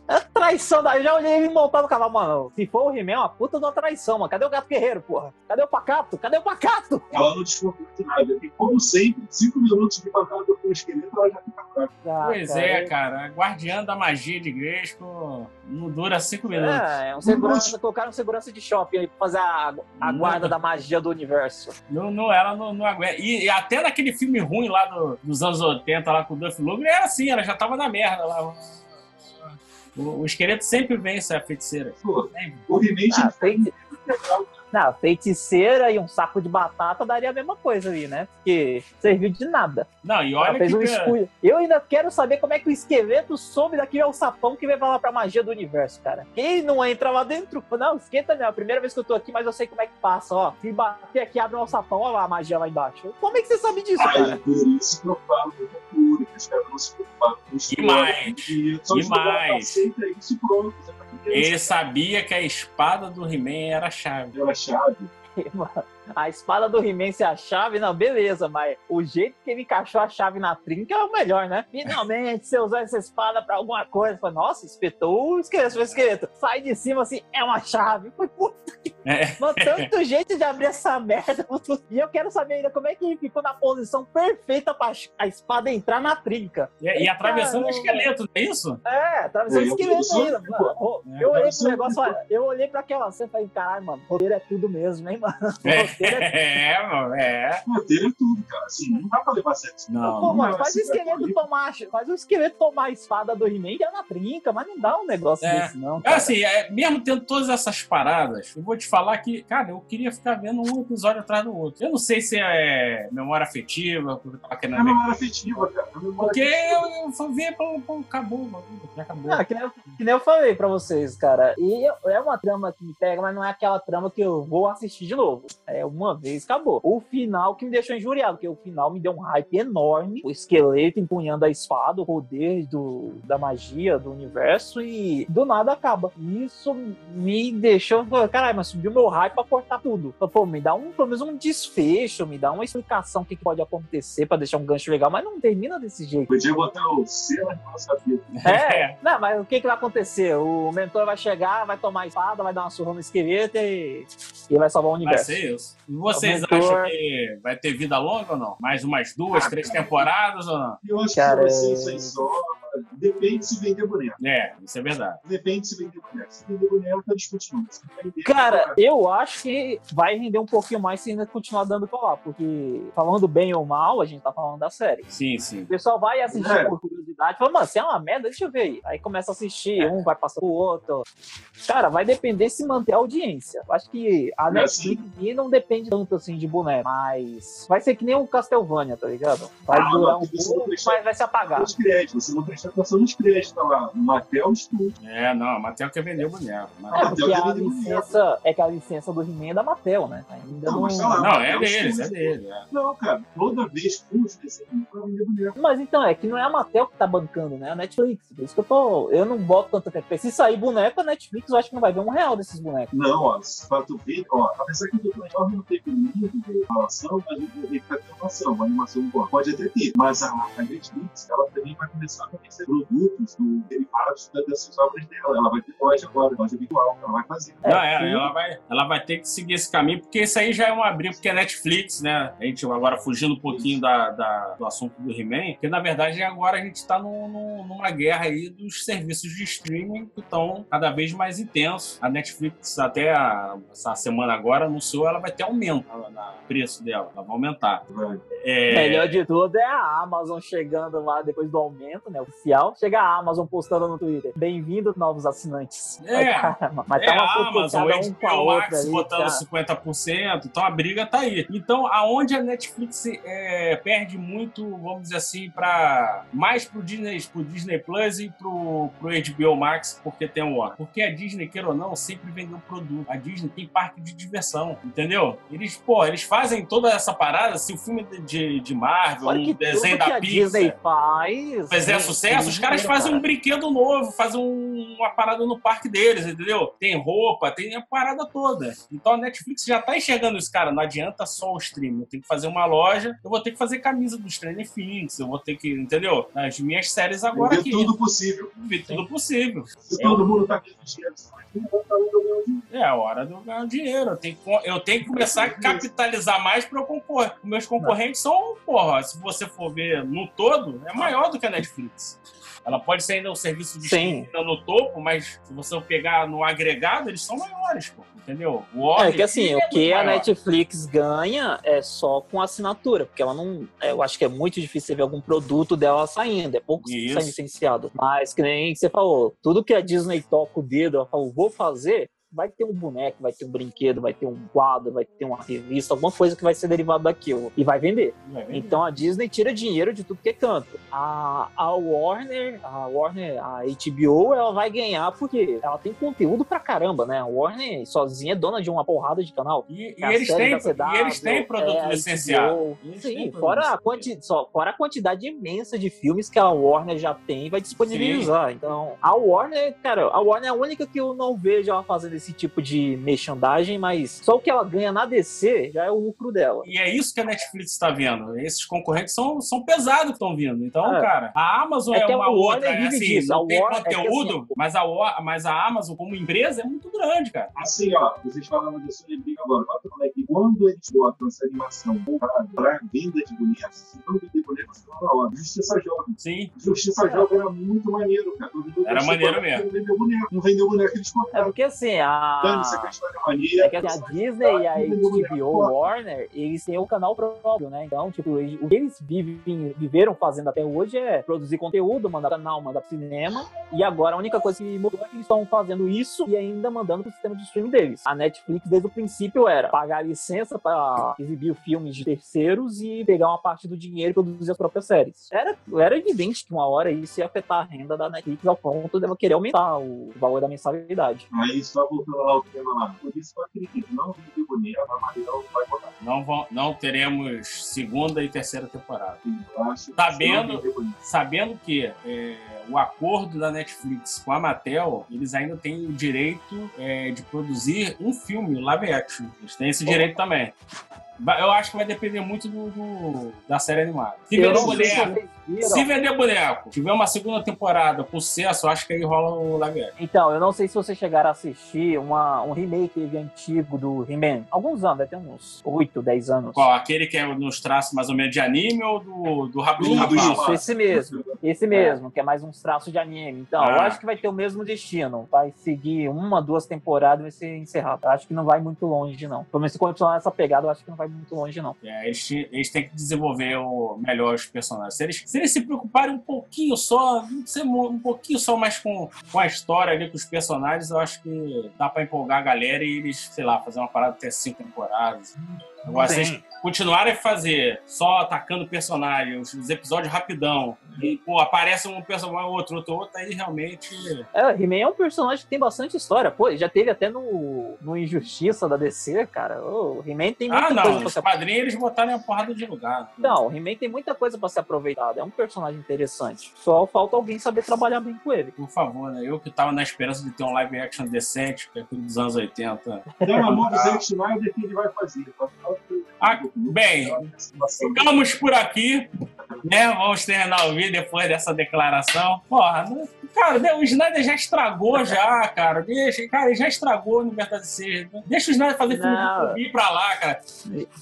É traição da. Eu já olhei ele montado no cavalo, mano. Se for o He-Man, é uma puta de uma traição, mano. Cadê o gato guerreiro, porra? Cadê o pacato? Cadê o pacato? Ela não desconfia de nada. E como sempre, cinco minutos de pancada com o esqueleto, ela já fica fraca. Pois cara, é, cara. A guardiã da magia de Gresco não dura cinco minutos. É, é um segurança, colocaram um segurança de shopping aí pra fazer a, a Não. guarda da magia do universo. Não, não, ela não, não aguenta. E, e até naquele filme ruim lá do- dos anos 80, lá com o Duff Lundgren, era assim, ela já tava na merda lá. O, o esqueleto sempre vence a feiticeira. Pô, Sempre. o Ah, legal. Não, feiticeira e um saco de batata daria a mesma coisa ali, né? Porque serviu de nada. Não, e Ela olha fez que. um escudo. Eu ainda quero saber como é que o esqueleto soube daquele alçapão que veio falar pra magia do universo, cara. Quem não entra lá dentro? Não, esquenta não. É a primeira vez que eu tô aqui, mas eu sei como é que passa, ó. Se bater aqui, abre um alçapão, ó lá a magia lá embaixo. Como é que você sabe disso, Aí, cara? por isso se com a cultura, que os caras não se preocuparam com os E mais, E mais. Aceita isso e pronto. Ele sabia que a espada do He-Man era a chave. Era chave. A espada do He-Man ser a chave, não, beleza, mas o jeito que ele encaixou a chave na trinca é o melhor, né? Finalmente, você usou essa espada pra alguma coisa. Falei, nossa, espetou o esqueleto, o esqueleto. Sai de cima assim, é uma chave. Foi puta que. É. Mano, tanto jeito de abrir essa merda. E eu quero saber ainda como é que ele ficou na posição perfeita pra a espada entrar na trinca. E, e atravessando o esqueleto, não é isso? É, atravessando o É, esqueleto eu- ainda. Mano, É, eu olhei pro negócio, olha, eu olhei pra aquela cena e falei, caralho, mano, roteiro é tudo mesmo, hein, mano? É É, mano, é. Roteiro é tudo, cara. Assim, não dá pra levar sério. Não, Pô, mano, é faz o assim, esqueleto é tomar, faz o esqueleto tomar a espada do He-Man e é na trinca, mas não dá um negócio É. desse, não. É Cara. assim, é, mesmo tendo todas essas paradas, eu vou te falar que, cara, eu queria ficar vendo um episódio atrás do outro. Eu não sei se é memória afetiva, porque eu tava É ver. memória afetiva, cara. É memória Porque eu, eu ver, pô, pô, acabou, já acabou. Ah, que, nem eu, que nem eu falei pra vocês, cara. E eu- é uma trama que me pega, mas não é aquela trama que eu vou assistir de novo. É uma vez, acabou. O final que me deixou injuriado, porque o final me deu um hype enorme. O esqueleto empunhando a espada, o poder do, da magia do universo, e do nada acaba. Isso me deixou. Caralho, mas subiu meu hype pra cortar tudo. Pô, me dá um, pelo menos um desfecho, me dá uma explicação do que que pode acontecer pra deixar um gancho legal, mas não termina desse jeito. Podia botar o cena na nossa vida. É, não, mas o que, que vai acontecer? O mentor vai chegar, vai tomar a espada, vai dar uma surra no esqueleto e, e vai salvar o Vai universo. ser isso. E vocês Aumentou. acham que vai ter vida longa ou não? Mais umas duas, três temporadas ou não? Eu acho Cara, que vai ser isso aí só. Depende se vender boneco. É, isso é verdade. Depende se vender boneco. Se vender boneco, tá discutindo. Vender, Cara, eu acho que vai render um pouquinho mais se ainda continuar dando pra lá, porque falando bem ou mal, a gente tá falando da série. Sim, sim. O pessoal vai assistir É. por curiosidade, fala, mano, se é uma merda, deixa eu ver aí. Aí começa a assistir, um vai passar pro outro. Cara, vai depender se manter a audiência. Eu acho que a É, Netflix e não depende tanto assim de boneco, mas vai ser que nem o Castlevania, tá ligado? Vai Ah, durar um pouco, mas vai se apagar. Os créditos, você não presta atenção nos créditos, tá lá. Matel Studio. É, não, a Matel quer vender o boneco. É, Matel- porque a licença é que a licença do He-Man é da Mattel, né? Ainda Não, não. tá lá. Não, é Matel deles, é deles. é. Não, cara, toda vez que os desenhos pra vender boneco. Mas então, é que não é a Mattel que tá bancando, né? A Netflix. Por isso que eu tô. Eu não boto tanto tempo. Se sair boneco, a Netflix eu acho que não vai ver um real desses bonecos. Não, ó, pra tu ver, ó, apesar que o Doutor Enorme não teve muito de animação, mas ele vai ter animação, uma animação boa. Pode até ter, mas a, a Netflix, ela também vai começar a fornecer produtos do, derivados dessas obras dela. Ela vai ter loja agora, loja virtual, ela vai fazer. É, Não, é, sim. ela vai, ela vai ter que seguir esse caminho, porque isso aí já é um abrigo, porque é Netflix, né? A gente agora fugindo um pouquinho da, da- do assunto do He-Man, porque na verdade agora a gente está numa guerra aí dos serviços de streaming que estão cada vez mais intensos. A Netflix, até a- essa semana agora, anunciou ela vai ter aumento no preço dela, ela vai aumentar. É, Melhor de tudo é a Amazon chegando lá depois do aumento, né? Oficial. Chega a Amazon postando no Twitter. Bem-vindo, novos assinantes. É. Caramba, mas É tá uma a Amazon, cada o um com a HBO outra Max ali, botando tá? 50%, então a briga tá aí. Então, aonde a Netflix é, perde muito, vamos dizer assim, para mais pro Disney, pro Disney Plus e pro, pro HBO Max, porque tem o Warner. Porque a Disney, queira ou não, sempre vendeu produto. A Disney tem parque de diversão, entendeu? Eles, pô, eles fazem toda essa parada, se o filme de, de, de Marvel, um desenho da a Pixar Disney faz. fizer sucesso, sucesso. Os caras fazem um brinquedo novo, fazem um- uma parada no parque deles, entendeu? Tem roupa, tem a parada toda. Então a Netflix já tá enxergando isso, cara. Não adianta só o stream. Eu tenho que fazer uma loja, eu vou ter que fazer camisa do Stranger Things, eu vou ter que, entendeu? As minhas séries agora Vender aqui. tudo possível. Ver tudo possível. Se todo mundo tá aqui dinheiro, estar ganhando dinheiro. É a hora de eu ganhar dinheiro. Eu tenho que, eu tenho que começar a capitalizar mais para eu concorrer. Meus concorrentes são, porra, se você for ver no todo, é maior do que a Netflix. Ela pode ser ainda um serviço de Sim. no topo, mas se você pegar no agregado, eles são maiores, pô. Entendeu? O É que assim, é o que a maior. Netflix ganha é só com assinatura, porque ela não. é, Eu acho que é muito difícil você ver algum produto dela saindo, é pouco que Isso. sai licenciado. Mas que nem você falou, tudo que a Disney toca o dedo, ela falou, vou fazer. Vai ter um boneco, vai ter um brinquedo, vai ter um quadro, vai ter uma revista, alguma coisa que vai ser derivado daquilo e vai vender. Vai vender. Então a Disney tira dinheiro de tudo que é canto. A, a Warner, a Warner, a HBO, ela vai ganhar porque ela tem conteúdo pra caramba, né? A Warner sozinha é dona de uma porrada de canal. E, e eles têm, CW, e eles têm produto é, licenciado. Sim, fora a, quanti, só, fora a quantidade imensa de filmes que a Warner já tem e vai disponibilizar. Então, a Warner, cara, a Warner é a única que eu não vejo ela fazendo esse tipo de merchandising, mas só o que ela ganha na DC já é o lucro dela. E é isso que a Netflix está vendo. Esses concorrentes são, são pesados que estão vindo. Então, É. cara, a Amazon É é, a uma Warner outra. É assim, disso. não A tem Warner- é conteúdo, assim, mas, a, Wa- mas a Amazon como empresa é muito grande, cara. Assim, ó, vocês falavam disso, eu lembrei agora. Como é que quando eles botam essa animação pra venda de bonecos, se não vender bonecos, não na hora. Justiça Jovem. Sim. Justiça Jovem era muito maneiro, cara. Era maneiro mesmo. Não vendeu boneco. Não vendeu boneco, eles É cortaram. porque assim, a. Dane-se a. É que a Disney e a HBO Warner, eles têm o canal próprio, né? Então, tipo, eles- o que eles vivem, viveram fazendo até hoje é produzir conteúdo, mandar canal, mandar pro cinema. E agora a única coisa que mudou é que eles estão fazendo isso e ainda mandando pro sistema de streaming deles. A Netflix, desde o princípio, era pagar licença para exibir filmes de terceiros e pegar uma parte do dinheiro e produzir as próprias séries. Era, era evidente que uma hora isso ia afetar a renda da Netflix ao ponto dela querer aumentar o valor da mensalidade. Aí, só voltando lá ao tema lá. Por isso que eu acredito, não boneco, a Mariel vai botar. Não, vão, não teremos segunda e terceira temporada. Acho. Sabendo-. Sabendo que é, o acordo da Netflix com a Mattel, eles ainda têm o direito é, de produzir um filme live action. Eles têm esse direito também. Eu acho que vai depender muito do, do- da série animada. Se Eu vender se boneco, se vender boneco, tiver uma segunda temporada com sucesso, eu acho que aí rola o live action. Então, eu não sei se vocês chegaram a assistir uma, um remake antigo do He-Man. Alguns anos, deve ter uns 8, 10 anos. Qual? Aquele que é nos traços mais ou menos de anime ou do, do de Do-? Isso. Esse mesmo. Esse mesmo, que é mais uns traços de anime. Então, eu Ah. acho que vai ter o mesmo destino. Vai seguir uma, duas temporadas e vai ser encerrado. Eu acho que não vai muito longe, não. Pelo menos se continuar essa pegada, eu acho que não vai muito longe, não. É, eles, eles têm que desenvolver o, melhor os personagens. Se eles, se eles se preocuparem um pouquinho só, não sei, um pouquinho só mais com, com a história ali, com os personagens, eu acho que dá pra empolgar a galera e eles, sei lá, fazer uma parada até cinco temporadas. Agora, se eles continuarem a fazer só atacando personagem, os, os episódios rapidão, e pô, aparece um personagem, outro, outro, outro, aí realmente. É, He-Man é um personagem que tem bastante história. Pô, já teve até no, no Injustiça da DC, cara. O He-Man tem muita Ah, coisa não, pra os se quadrinhos eles botaram a porrada de lugar. Não, o He-Man tem muita coisa pra ser aproveitada. É um personagem interessante. Só falta alguém saber trabalhar bem com ele. Por favor, né? Eu que tava na esperança de ter um live action decente, que é aquele dos anos 80. Tem uma mão do Zack Snyder que ele vai fazer. Ah, bem, Ficamos por aqui, né? Vamos terminar o vídeo depois dessa declaração. Porra, né? Cara, né, o Snyder já estragou já, cara. Deixa, cara, ele já estragou no Verdade Seja. Deixa o Snyder fazer filme de zumbi pra lá, cara.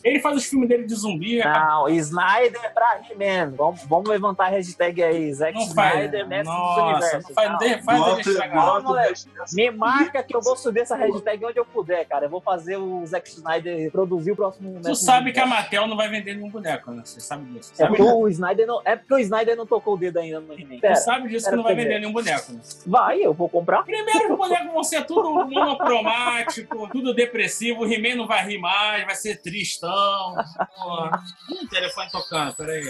Ele faz os filmes dele de zumbi, cara. Não, Snyder é pra He-Man. Vamos, vamos levantar a hashtag aí. Zack Não. Snyder, mestre dos Nossa, universos. não faz, Não. faz ele Bota- bota Me marca que eu vou subir essa hashtag onde eu puder, cara. Eu vou fazer o Zack Snyder produzir o próximo. Tu Mestre sabe que a. Mattel não vai vender nenhum boneco, né? Você sabe disso. É Sabe porque o Snyder não, é porque o Snyder não tocou o dedo ainda no He-Man. Tu sabe disso que não vai vender nenhum boneco, vai, eu vou comprar. Primeiro, os bonecos vão ser tudo monocromático, tudo depressivo. O He-Man não vai rir mais, vai ser tristão. Porra. Ih, telefone tocando, peraí.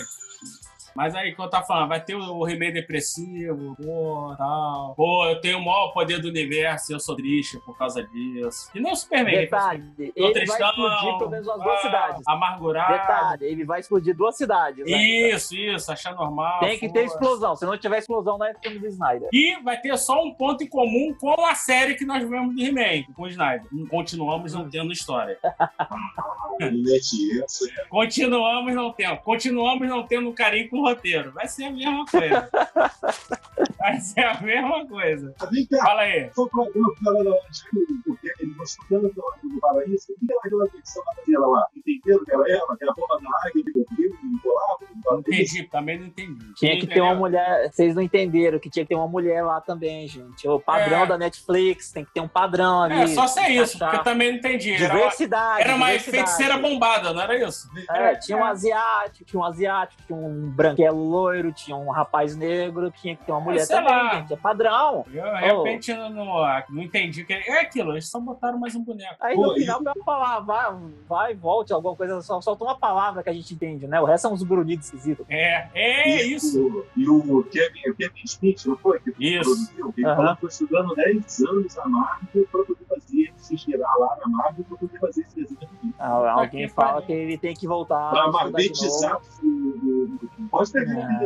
Mas aí, quando eu tava falando, vai ter o He-Man depressivo, pô, tal. Pô, eu tenho o maior poder do universo e eu sou triste por causa disso. E nem o Superman. Detalhe, Tô ele vai tristão, explodir pelo menos as duas ah, cidades. Amargurado. Detalhe, ele vai explodir duas cidades. né? Isso, isso, achar normal. Tem que ter força. explosão. Se não tiver explosão, não é filme do Snyder. E vai ter só um ponto em comum com a série que nós vemos do He-Man, com o Snyder. Continuamos não tendo história. Mete essa. Continuamos não tendo. Continuamos não tendo carinho com o roteiro. Vai ser a mesma coisa. Vai ser a mesma coisa. Fala aí. só pra eu falar que ele gostou tanto do paraíso, o que ela aquela dela lá? Entenderam que ela é ela, que é a bomba da águia, que rio, que colava, Não entendi, também não entendi. Tinha que ter uma mulher. Vocês não entenderam que tinha que ter uma mulher lá também, gente. O padrão É. da Netflix tem que ter um padrão ali. É, só ser isso, Achar. porque eu também não entendi. Era, Diversidade. era uma diversidade. feiticeira bombada, não era isso? É, tinha um asiático, tinha um asiático, tinha um branquelo loiro, tinha um rapaz negro, tinha que ter uma mulher sei também, lá. gente. É padrão. Eu, de repente, não, não, não entendi. Que é aquilo, eles só botaram mais um boneco. Aí Pô, no final vai falar, vai, vai, volte, alguma coisa, só solta uma palavra que a gente entende, né? O resto são uns grunhidos esquisitos. É, é isso. E o Kevin, o Kevin Smith, não foi? Que Isso. produziu? Ele Aham. falou que foi estudando 10 anos a Marvel para poder fazer, se inspirar lá na Marvel para poder fazer esse desenho aqui. Ah, Alguém que fala que ele tem que voltar. Para a marvetizar novo. o.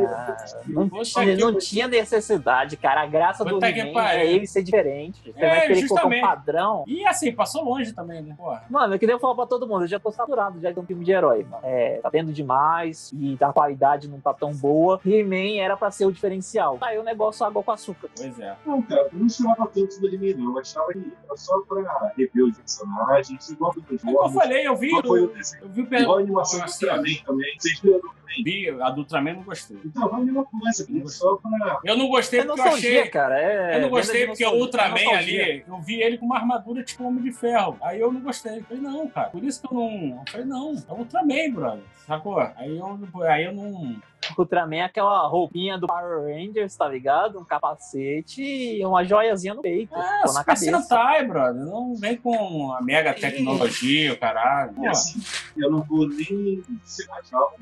Ah, não, ele não tinha necessidade, cara. A graça do pariu. é ele ser diferente. Você É, vai querer colocar um justamente. padrão. E assim, passou longe também, né? Porra. Mano, é eu falo pra todo mundo, eu já tô saturado já de um filme de herói, mano. É, tá tendo demais e a qualidade não tá tão boa. He-Man era pra ser o diferencial. Aí o negócio água com açúcar. Pois é. Não, cara, eu não esperava tanto do He-Man, não. Eu achava que era só para rever os personagens, igual dos É o que eu falei, eu vi. Foi o Eu, desenho? eu vi o Igual a animação do. Ultraman também. Vocês viram do Ultraman? vi a do Ultraman não gostei. Então, vai a mesma coisa, é só para. Eu não gostei É porque eu achei. cara. É, Eu não gostei de porque o Ultraman é ali, eu vi ele com uma armadura tipo Homem de Ferro. Aí eu não gostei. Eu falei, não, cara. Por isso que eu não. Eu falei, não, é o Ultraman, brother. Sacou? Aí eu, aí eu não. Ultraman é aquela roupinha do Power Rangers, tá ligado? Um capacete e uma joiazinha no peito. É, na cabeça. Sentai, brother. Não vem com a mega tecnologia, o caralho. Pô, assim, eu não vou nem ser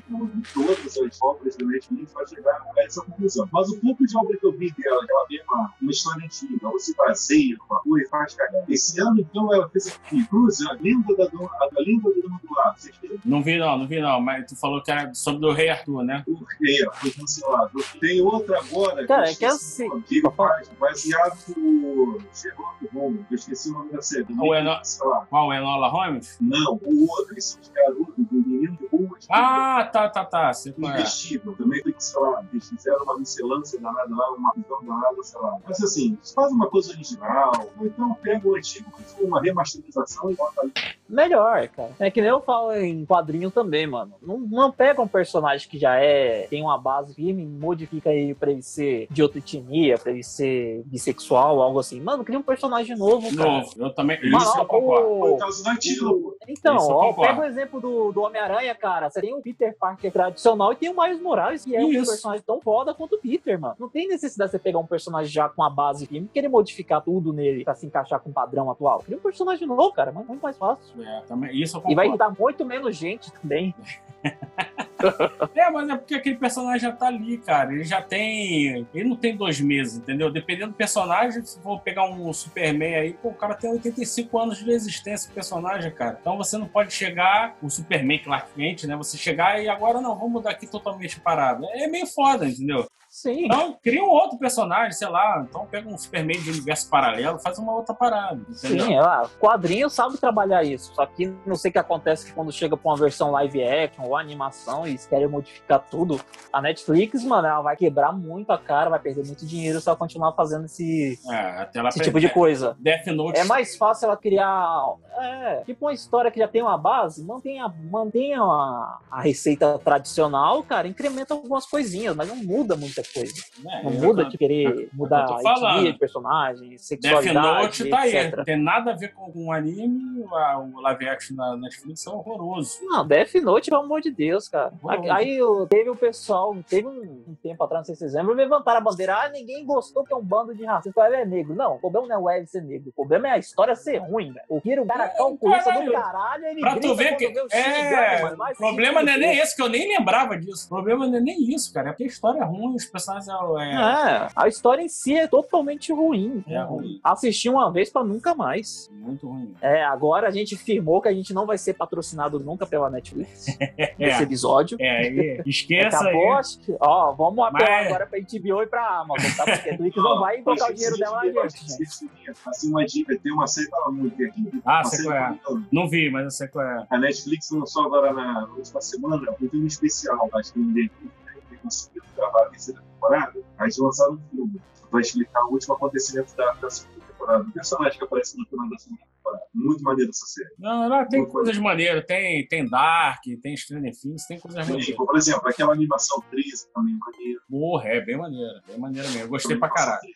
não vi todas as obras do Netflix para chegar a essa conclusão. Mas o pouco de obra que eu vi dela, que ela tem uma, uma história antiga, ela se baseia numa e faz cagar. Esse ano, então, ela fez aqui, Cruza, a lenda da dona, a, a lenda da dona do lado. Vocês viram? não vi, não, não vi, não. Mas tu falou que era sobre o Rei Arthur, né? O rei, foi cancelado. Tem outra agora, Cara, eu é que esqueci assim- o nome, que ele faz, baseado no Sherlock Holmes. Eu esqueci o nome da série. O Eno-. Qual? Enola Holmes? Não, o outro, eles são os garotos do menino Ah, tá, tá, tá. É. investigam, também tem que, sei lá, eles fizeram uma miscelância danada lá, uma visão danada, sei lá. Mas assim, faz uma coisa original, ou então pega o antigo, faz uma remasterização e bota ali. Melhor, cara. É que nem eu falo em quadrinho também, mano. Não, não pega um personagem que já é, tem uma base firme, modifica ele pra ele ser de outra etnia, pra ele ser bissexual, algo assim. Mano, cria um personagem novo, cara. Novo. Eu também. Mano, Isso eu concordo. Foi o- o caso da Tila, Então, Isso eu ó, pega o exemplo do, do Homem-Aranha, cara. Você tem o Peter Parker tradicional e tem o Miles Morales, que é um Isso. personagem tão foda quanto o Peter, mano. Não tem necessidade de você pegar um personagem já com a base e querer modificar tudo nele pra se encaixar com o padrão atual. Cria um personagem novo, cara, mas muito mais fácil. É, também, isso eu E vai irritar muito menos gente também. É, mas é porque aquele personagem já tá ali, cara. Ele já tem. Ele não tem dois meses, entendeu? Dependendo do personagem, se for pegar um Superman aí, pô, o cara tem 85 anos de existência, o personagem, cara. Então você não pode chegar, o Superman Clark Kent, né? Você chegar e agora não, vamos mudar aqui totalmente parado. É meio foda, entendeu? Sim. Então, cria um outro personagem, sei lá. Então pega um Superman de universo paralelo, faz uma outra parada, entendeu? Sim, é, quadrinho sabe trabalhar isso. Só que não sei o que acontece que quando chega pra uma versão live action ou animação e eles querem modificar tudo. A Netflix, mano, ela vai quebrar muito a cara, vai perder muito dinheiro se ela continuar fazendo esse, É, esse tipo de coisa. Death Note. É mais fácil ela criar. É, tipo uma história que já tem uma base, mantenha, mantenha a, a receita tradicional, cara, incrementa algumas coisinhas, mas não muda muita coisa. né? Não É, muda de querer mudar a etnia de personagem, Death sexualidade, Note tá aí. etc. Não tem nada a ver com o anime, o live action da Netflix é horroroso. Não, Death Note, pelo amor de Deus, cara. Horroroso. Aí teve o pessoal, teve um, um tempo atrás, não sei se vocês lembram, levantaram a bandeira. Ah, ninguém gostou que é um bando de racistas. Ele é negro. Não, o problema não é o Ed ser negro. O problema é a história ser ruim, velho. O Kiro, o cara calculista Caralho. do caralho, ele Pra tu ver que. É, o problema não é nem esse, que eu nem lembrava disso. O problema não é nem isso, cara. É porque a história é ruim, os personagens é. É, a história em si é totalmente ruim. É ruim. Assisti uma vez pra nunca mais. Muito ruim. É, agora a gente firmou que a gente não vai ser patrocinado nunca pela Netflix nesse É, episódio. é aí. Esqueça Acabou, aí. que, ó, vamos apelar Mas- agora pra HBO e pra Amazon, tá? Porque a Netflix não vai colocar o dinheiro dela na gente. Assim, uma dica, tem uma série muito aqui. Ah, sei qual é. Não vi, mas eu sei qual é. A Netflix lançou agora na última semana um filme especial, acho que conseguiu gravar a terceira temporada. Aí eles lançaram um filme vai explicar o último acontecimento da, da segunda temporada. O personagem que aparece no final da segunda. Muito maneiro essa série. Não, não, tem Muito coisas maneiras. Tem, tem Dark, tem Stranger Things, tem coisas maneiras. Tipo, por exemplo, aquela animação 13 também maneira. Porra, é bem maneira. Bem maneira mesmo. Eu gostei pra. 13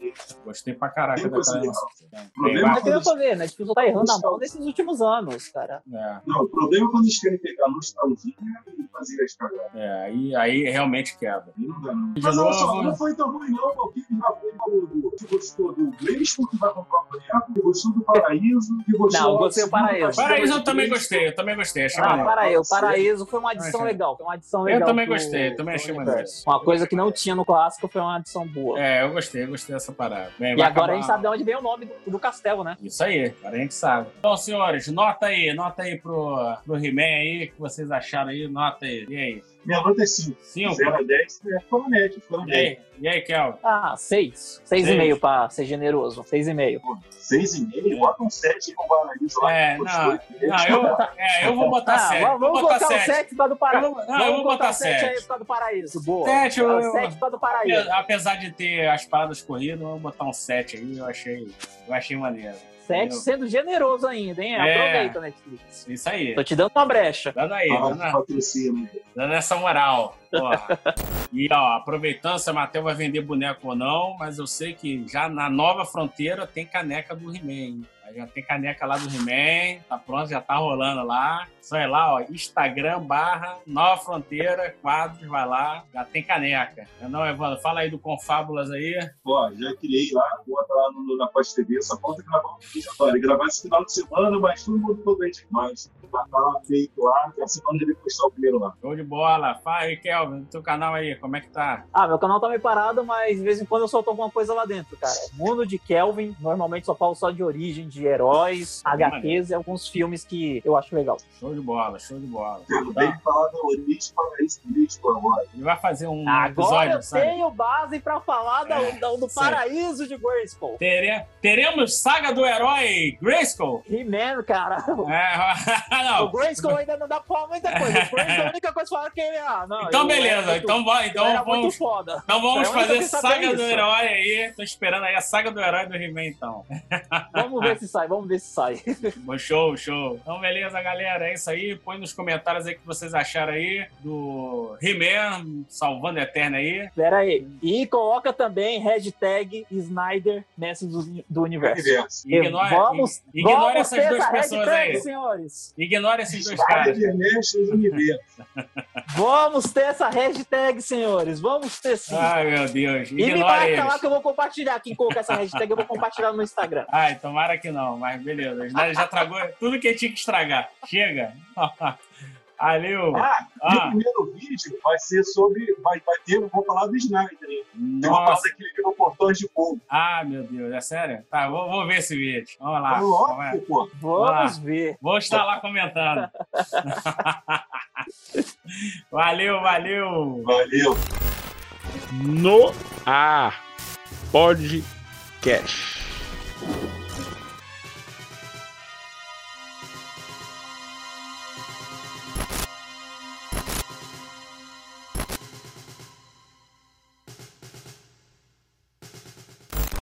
é. Gostei pra caraca Tem daquela animação. Tem Problema Mas bastante. eu tô vendo, a Netflix tá errando a mão nesses últimos anos, cara. É, Não, o problema é quando eles querem pegar nostalgia e fazer as cagadas. é, aí, aí realmente quebra. Não dá, não. Mas olha só, não foi tão ruim, não. O que já foi do, do, que gostou do Gleison, que vai comprar o boneco, que gostou do Paraíso, que gostou Não, gostei do Paraíso. Paraíso eu também gostei, eu também gostei. Achei Ah. Paraíso, Paraíso foi uma adição legal. Foi uma adição Eu legal. também pro- gostei, também achei maneiro. Uma coisa que não tinha no clássico foi uma adição boa. É, eu gostei, eu gostei dessa parada. Bem, E agora a acabar- gente sabe de onde vem o nome do, do castelo, né? Isso aí, agora a gente sabe. Então, senhores, nota aí, nota aí pro, pro He-Man aí, o que vocês acharam aí, nota aí. E aí? Minha nota é 5. 5? 0 a 10 é na E aí? E aí, Kel? Ah, seis. Seis e Seis. meio pra ser generoso. Seis e meio. 6,5, bota um 7 com o Paraíso lá. É, não, não, eu, é, eu vou botar Ah, 7. vamos, vamos vou botar colocar o 7. 7 por causa do Paraíso. não, eu vou botar sete aí 7. por causa do Paraíso. Boa. Sete, eu- Ah, causa do Paraíso. Apesar de ter as paradas corridas, eu vou botar um 7 aí, eu achei, eu achei maneiro. Sendo generoso ainda, hein? É. Aproveita, Netflix. Isso aí. Tô te dando uma brecha. Dando aí, dando, patrocínio. dando essa moral. E ó, aproveitando se a Matheus vai vender boneco ou não, mas eu sei que já na nova fronteira tem caneca do He-Man. Já tem caneca lá do He-Man, tá pronto, já tá rolando lá. Só é lá, ó, Instagram barra Nova Fronteira, quadros, vai lá, já tem caneca. Não, Evandro, fala aí do Confábulas aí. Ó, já criei lá, bota lá no, na Pós TV, só falta gravar um vídeo agora. Gravar esse final de semana, mas todo mundo ficou doente demais. Tá lá feito lá, que a semana ele postar o primeiro lá. Show de bola. Fala aí, Kelvin, teu canal aí, como é que tá? Ah, meu canal tá meio parado, mas de vez em quando eu solto alguma coisa lá dentro, cara. Mundo de Kelvin, normalmente só falo só de origem, de heróis, HQs e alguns filmes que eu acho legal. Show de bola, show de bola. Eu tenho que falar da origem para esse político agora. Ele vai fazer um Agora episódio, eu sabe? tenho base pra falar da- É, da- do paraíso de Grayskull. Tere- Teremos saga do herói Grayskull? He-Man, cara. É, O não. Grayskull ainda não dá pra falar muita coisa. O Grayskull, a única coisa que fala que ele... Ah, não, Então, beleza. muito- Então, então era vamos, muito foda. então vamos É fazer saga do herói aí. Tô esperando aí a saga do herói do He-Man, então. Vamos ver se sai, vamos ver se sai. Bom, Show, show. Então, beleza, galera. É isso aí. Põe nos comentários aí o que vocês acharam aí do He-Man salvando a Eterna aí. Pera aí. E coloca também hashtag Snyder Mestre do, do Universo. Ignora, vamos, ignora vamos essas duas pessoas hashtag, aí. senhores. Ignora esses dois Espada caras. de mestres do universo. Vamos ter essa hashtag, senhores. Vamos ter sim. Ai, meu Deus. e me marca eles. lá que eu vou compartilhar. Quem colocar essa hashtag, eu vou compartilhar no Instagram. Ai, tomara que não, mas beleza. Já, já tragou tudo que tinha que estragar. Chega. Valeu. Ah, e o Ah, primeiro vídeo vai ser sobre. Vai, vai ter, vou falar do Snyder, hein? Tem uma nossa. parada que ele virou portões de fogo. Ah, meu Deus, é sério? Tá, vou, vou ver esse vídeo. Vamos lá. É Vamos lá. lógico, pô. Vamos ver. Vou estar lá comentando. valeu, valeu. Valeu. No ar. Podcast.